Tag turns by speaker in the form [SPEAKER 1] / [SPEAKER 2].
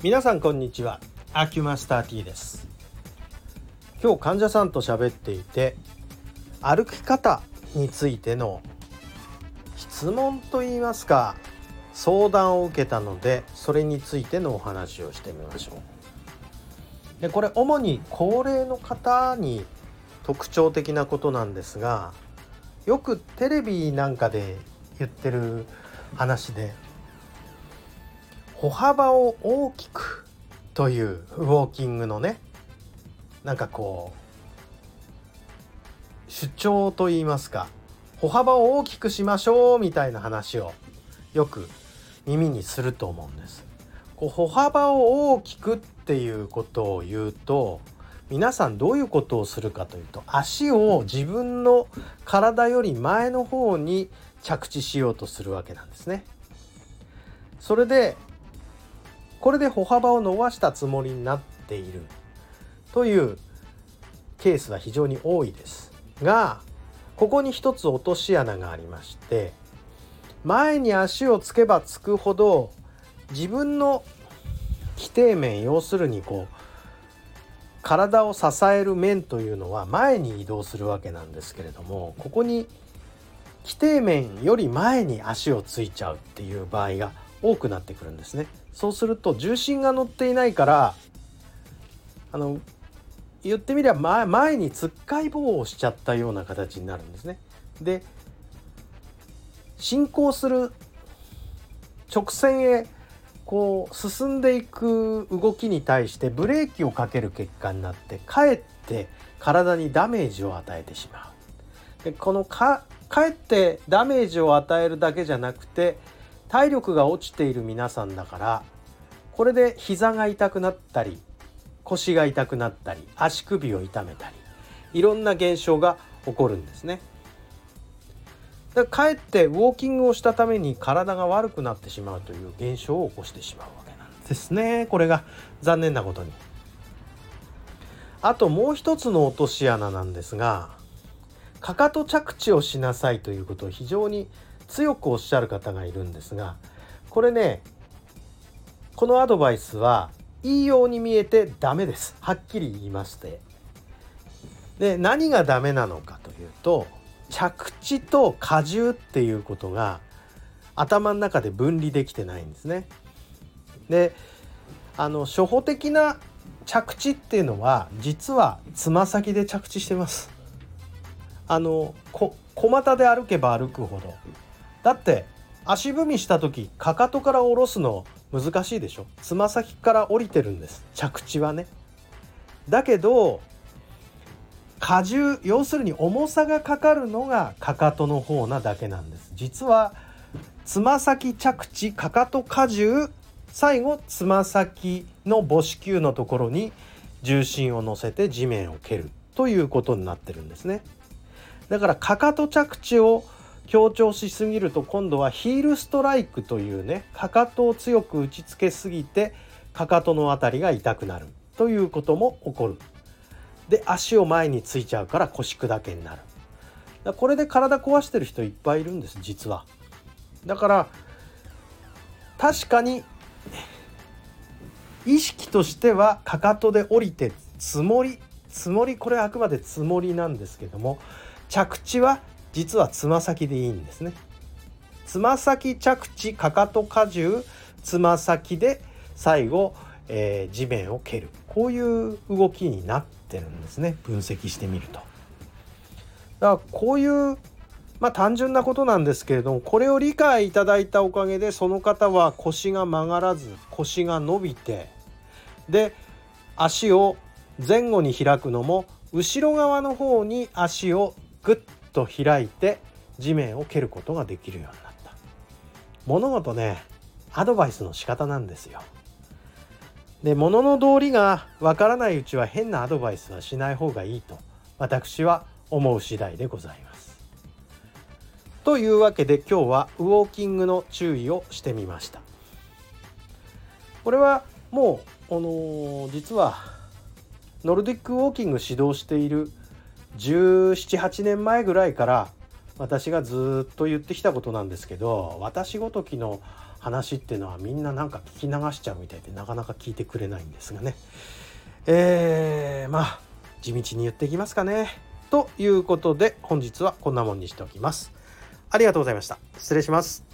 [SPEAKER 1] 皆さんこんにちは。アキュマスター T です。今日患者さんと喋っていて歩き方についての質問といいますか相談を受けたのでそれについてのお話をしてみましょう。でこれ主に高齢の方に特徴的なことなんですがよくテレビなんかで言ってる話で歩幅を大きくというウォーキングのねなんかこう主張といいますか歩幅を大きくしましょうみたいな話をよく耳にすると思うんです。こう歩幅を大きくっていうことを言うと皆さんどういうことをするかというと足を自分の体より前の方に着地しようとするわけなんですね。それでこれで歩幅を伸ばしたつもりになっているというケースは非常に多いですがここに一つ落とし穴がありまして前に足をつけばつくほど自分の規定面要するにこう体を支える面というのは前に移動するわけなんですけれどもここに規定面より前に足をついちゃうっていう場合が多くなってくるんですね。そうすると重心が乗っていないからあの言ってみれば前前につっかい棒をしちゃったような形になるんですね。で進行する直線へこう進んでいく動きに対してブレーキをかける結果になってかえって体にダメージを与えてしまう。でこのかかえってダメージを与えるだけじゃなくて体力が落ちている皆さんだからこれで膝が痛くなったり腰が痛くなったり足首を痛めたりいろんな現象が起こるんですね。だかえってウォーキングをしたために体が悪くなってしまうという現象を起こしてしまうわけなんですねこれが残念なことに。あともう一つの落とし穴なんですがかかと着地をしなさいということを非常に強くおっしゃる方がいるんですがこれねこのアドバイスはいいように見えてダメですはっきり言いましてで何がダメなのかというと着地と荷重っていうことが頭の中で分離できてないんですね。であの初歩的な着地っていうのは実はつま先で着地してます。あのこ小股で歩けば歩くほど。だって足踏みした時かかとから下ろすの難しいでしょ。つま先から降りてるんです。着地はね。だけど荷重要するに重さがかかるのがかかとの方なだけなんです。実はつま先着地かかと荷重最後つま先の母子球のところに重心を乗せて地面を蹴る。ということになってるんですね。だからかかと着地を強調しすぎると今度はヒールストライクというねかかとを強く打ちつけすぎてかかとの辺りが痛くなる。ということも起こる。で足を前についちゃうから腰砕けになる。これで体壊してる人いっぱいいるんです実は。だから確かに意識としてはかかとで降りて積もり積もりこれはあくまで積もりなんですけども着地は実はつま先でいいんですね。つま先着地かかと荷重つま先で最後、えー、地面を蹴る。こういう動きになってるんですね。分析してみると。だからこういうまあ単純なことなんですけれどもこれを理解いただいたおかげでその方は腰が曲がらず腰が伸びてで足を前後に開くのも後ろ側の方に足をグッと開いて地面を蹴ることができるようになった。物事ねアドバイスの仕方なんですよ。で物の道理がわからないうちは変なアドバイスはしない方がいいと私は思う次第でございます。というわけで今日はウォーキングの注意をしてみました。これはもうあの、実はノルディックウォーキング指導している1718年前ぐらいから私がずっと言ってきたことなんですけど私ごときの話っていうのはみんななんか聞き流しちゃうみたいでなかなか聞いてくれないんですがね。えー、まあ地道に言っていきますかね。ということで本日はこんなもんにしておきます。ありがとうございました。失礼します。